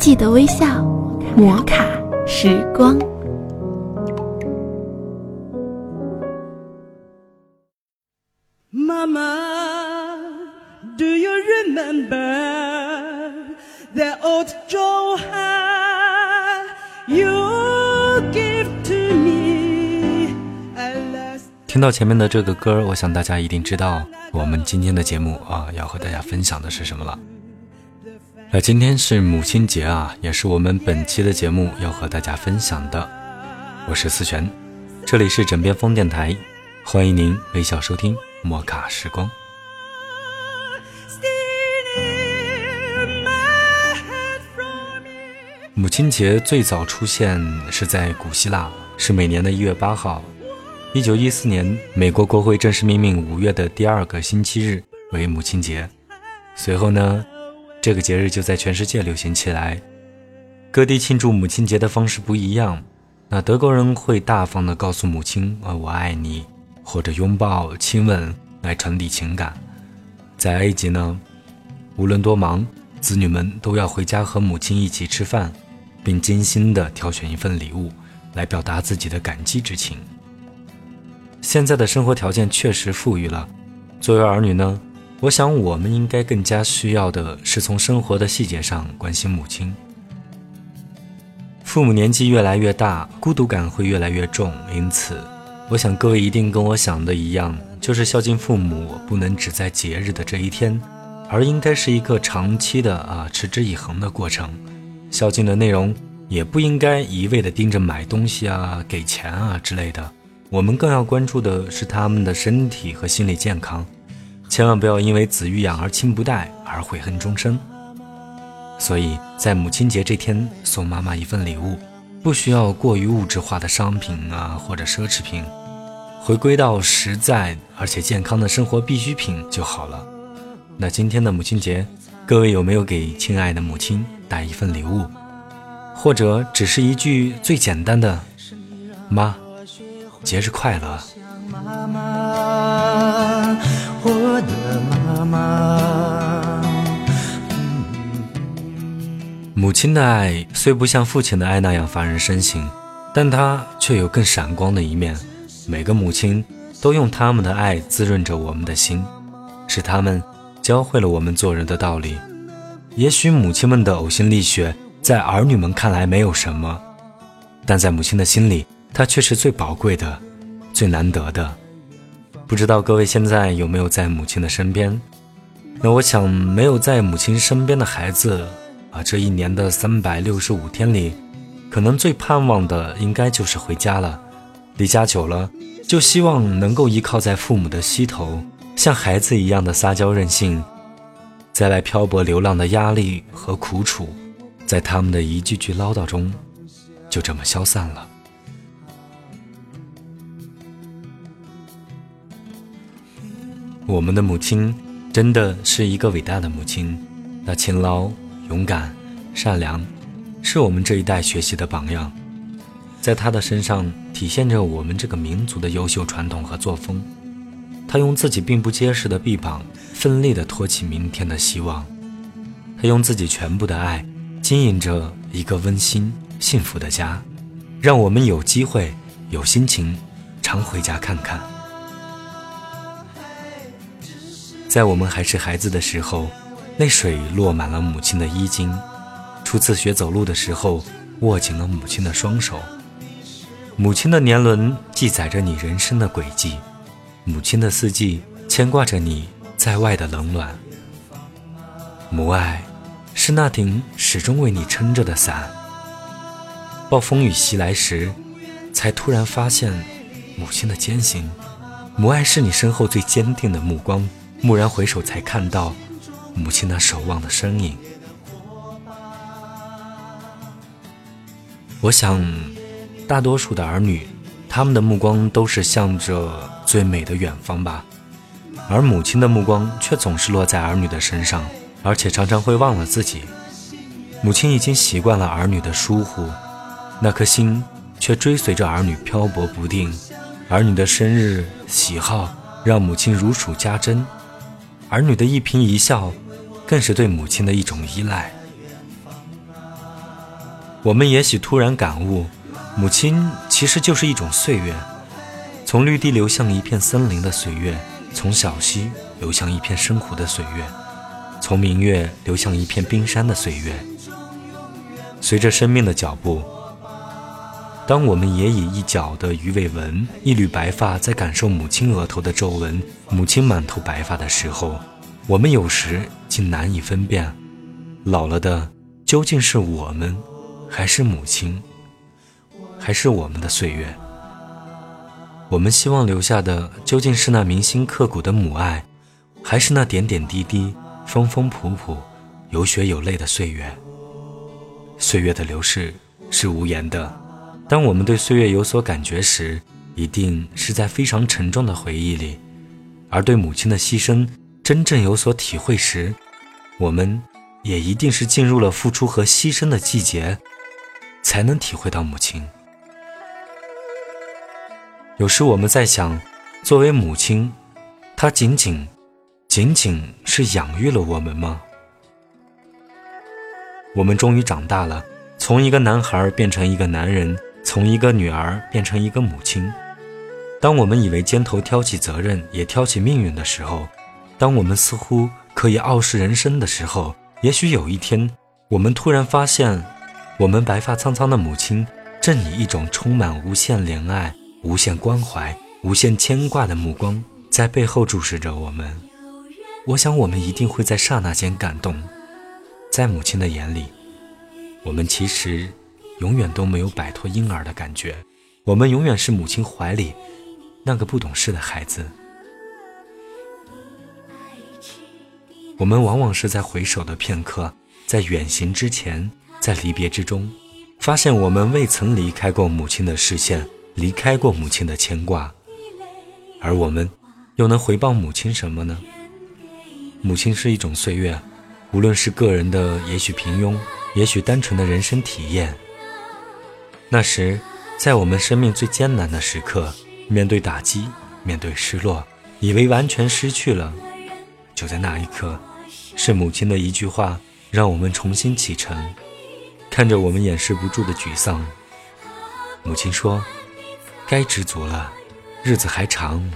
记得微笑，摩卡时光。妈妈，Do you remember the old hat you gave to me 听到前面的这个歌，我想大家一定知道我们今天的节目啊，要和大家分享的是什么了。那今天是母亲节啊，也是我们本期的节目要和大家分享的。我是思璇，这里是枕边风电台，欢迎您微笑收听。摩卡时光。母亲节最早出现是在古希腊，是每年的一月八号。一九一四年，美国国会正式命名五月的第二个星期日为母亲节。随后呢，这个节日就在全世界流行起来。各地庆祝母亲节的方式不一样。那德国人会大方地告诉母亲：“啊，我爱你。”或者拥抱、亲吻来传递情感。在埃及呢，无论多忙，子女们都要回家和母亲一起吃饭，并精心地挑选一份礼物来表达自己的感激之情。现在的生活条件确实富裕了，作为儿女呢，我想我们应该更加需要的是从生活的细节上关心母亲。父母年纪越来越大，孤独感会越来越重，因此。我想各位一定跟我想的一样，就是孝敬父母不能只在节日的这一天，而应该是一个长期的啊持之以恒的过程。孝敬的内容也不应该一味的盯着买东西啊、给钱啊之类的，我们更要关注的是他们的身体和心理健康，千万不要因为子欲养而亲不待而悔恨终生。所以在母亲节这天送妈妈一份礼物，不需要过于物质化的商品啊或者奢侈品。回归到实在而且健康的生活必需品就好了。那今天的母亲节，各位有没有给亲爱的母亲带一份礼物，或者只是一句最简单的“妈，节日快乐”？母亲的爱虽不像父亲的爱那样发人深省，但她却有更闪光的一面。每个母亲都用他们的爱滋润着我们的心，是他们教会了我们做人的道理。也许母亲们的呕心沥血在儿女们看来没有什么，但在母亲的心里，它却是最宝贵的、最难得的。不知道各位现在有没有在母亲的身边？那我想，没有在母亲身边的孩子啊，这一年的三百六十五天里，可能最盼望的应该就是回家了。离家久了，就希望能够依靠在父母的膝头，像孩子一样的撒娇任性。在外漂泊流浪的压力和苦楚，在他们的一句句唠叨中，就这么消散了。我们的母亲真的是一个伟大的母亲，她勤劳、勇敢、善良，是我们这一代学习的榜样。在他的身上。体现着我们这个民族的优秀传统和作风。他用自己并不结实的臂膀，奋力地托起明天的希望。他用自己全部的爱，经营着一个温馨幸福的家，让我们有机会、有心情，常回家看看。在我们还是孩子的时候，泪水落满了母亲的衣襟；初次学走路的时候，握紧了母亲的双手。母亲的年轮记载着你人生的轨迹，母亲的四季牵挂着你在外的冷暖。母爱是那顶始终为你撑着的伞。暴风雨袭来时，才突然发现母亲的艰辛。母爱是你身后最坚定的目光，蓦然回首才看到母亲那守望的身影。我想。大多数的儿女，他们的目光都是向着最美的远方吧，而母亲的目光却总是落在儿女的身上，而且常常会忘了自己。母亲已经习惯了儿女的疏忽，那颗心却追随着儿女漂泊不定。儿女的生日喜好让母亲如数家珍，儿女的一颦一笑，更是对母亲的一种依赖。我们也许突然感悟，母亲其实就是一种岁月，从绿地流向一片森林的岁月，从小溪流向一片深湖的岁月，从明月流向一片冰山的岁月。随着生命的脚步，当我们也以一角的鱼尾纹、一缕白发在感受母亲额头的皱纹、母亲满头白发的时候，我们有时竟难以分辨，老了的究竟是我们。还是母亲，还是我们的岁月。我们希望留下的究竟是那铭心刻骨的母爱，还是那点点滴滴、风风仆仆、有血有泪的岁月？岁月的流逝是无言的。当我们对岁月有所感觉时，一定是在非常沉重的回忆里；而对母亲的牺牲真正有所体会时，我们也一定是进入了付出和牺牲的季节。才能体会到母亲。有时我们在想，作为母亲，她仅仅、仅仅是养育了我们吗？我们终于长大了，从一个男孩变成一个男人，从一个女儿变成一个母亲。当我们以为肩头挑起责任，也挑起命运的时候，当我们似乎可以傲视人生的时候，也许有一天，我们突然发现。我们白发苍苍的母亲，正以一种充满无限怜爱、无限关怀、无限牵挂的目光，在背后注视着我们。我想，我们一定会在刹那间感动。在母亲的眼里，我们其实永远都没有摆脱婴儿的感觉，我们永远是母亲怀里那个不懂事的孩子。我们往往是在回首的片刻，在远行之前。在离别之中，发现我们未曾离开过母亲的视线，离开过母亲的牵挂，而我们又能回报母亲什么呢？母亲是一种岁月，无论是个人的，也许平庸，也许单纯的人生体验。那时，在我们生命最艰难的时刻，面对打击，面对失落，以为完全失去了，就在那一刻，是母亲的一句话，让我们重新启程。看着我们掩饰不住的沮丧，母亲说：“该知足了，日子还长。”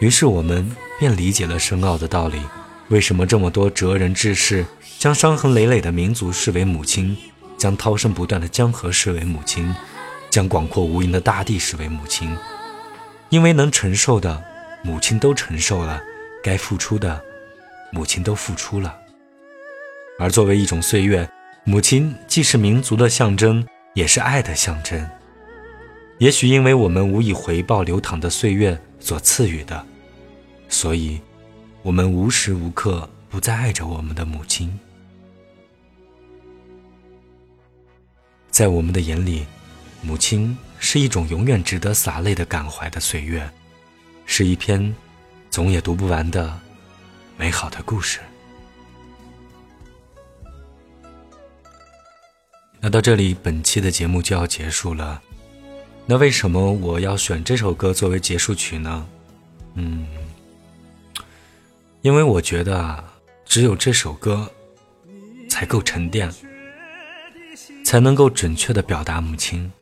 于是我们便理解了深奥的道理：为什么这么多哲人志士将伤痕累累的民族视为母亲，将涛声不断的江河视为母亲，将广阔无垠的大地视为母亲？因为能承受的，母亲都承受了；该付出的，母亲都付出了。而作为一种岁月。母亲既是民族的象征，也是爱的象征。也许因为我们无以回报流淌的岁月所赐予的，所以，我们无时无刻不在爱着我们的母亲。在我们的眼里，母亲是一种永远值得洒泪的感怀的岁月，是一篇总也读不完的美好的故事。那到这里，本期的节目就要结束了。那为什么我要选这首歌作为结束曲呢？嗯，因为我觉得啊，只有这首歌才够沉淀，才能够准确的表达母亲。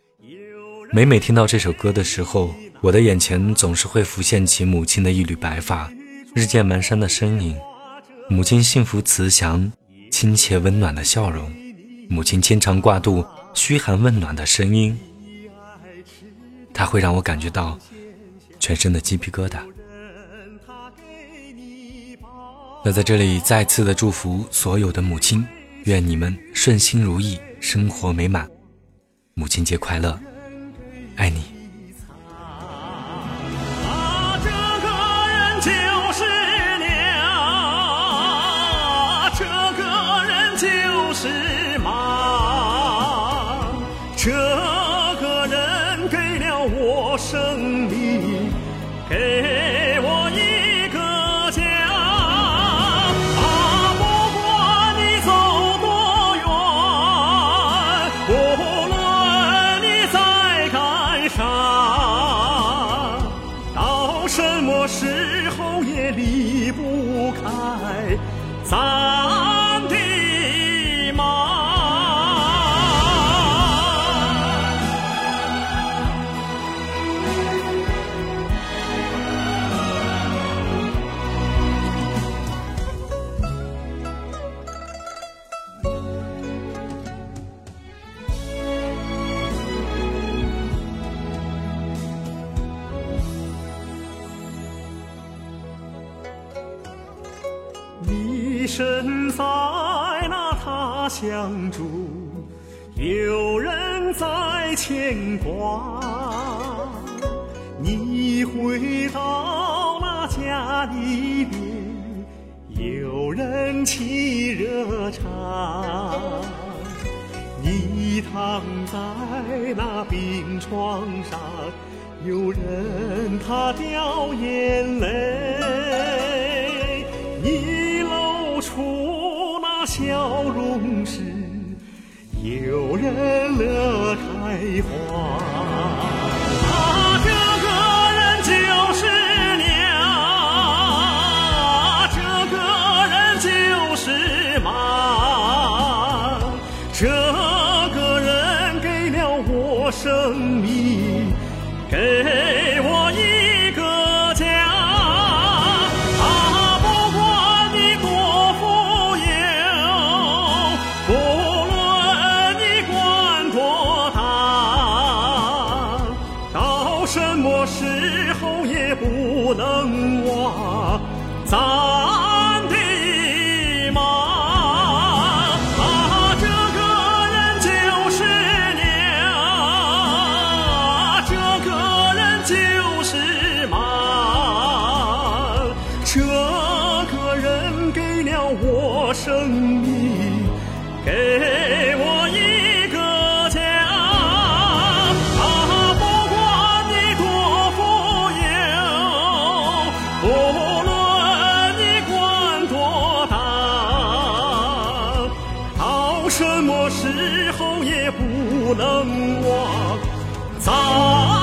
每每听到这首歌的时候，我的眼前总是会浮现起母亲的一缕白发，日渐蹒跚的身影，母亲幸福慈祥、亲切温暖的笑容。母亲牵肠挂肚、嘘寒问暖的声音，它会让我感觉到全身的鸡皮疙瘩。那在这里再次的祝福所有的母亲，愿你们顺心如意，生活美满，母亲节快乐，爱你。是妈这个人给了我生命给我一个家。啊不管你走多远无论你在干啥到什么时候也离不开咱。身在那他乡住，有人在牵挂。你回到那家里边，有人沏热茶。你躺在那病床上，有人他掉眼泪。你笑容时，有人乐开花。给我一个家啊不管你多富有无论你官多大到什么时候也不能忘。咱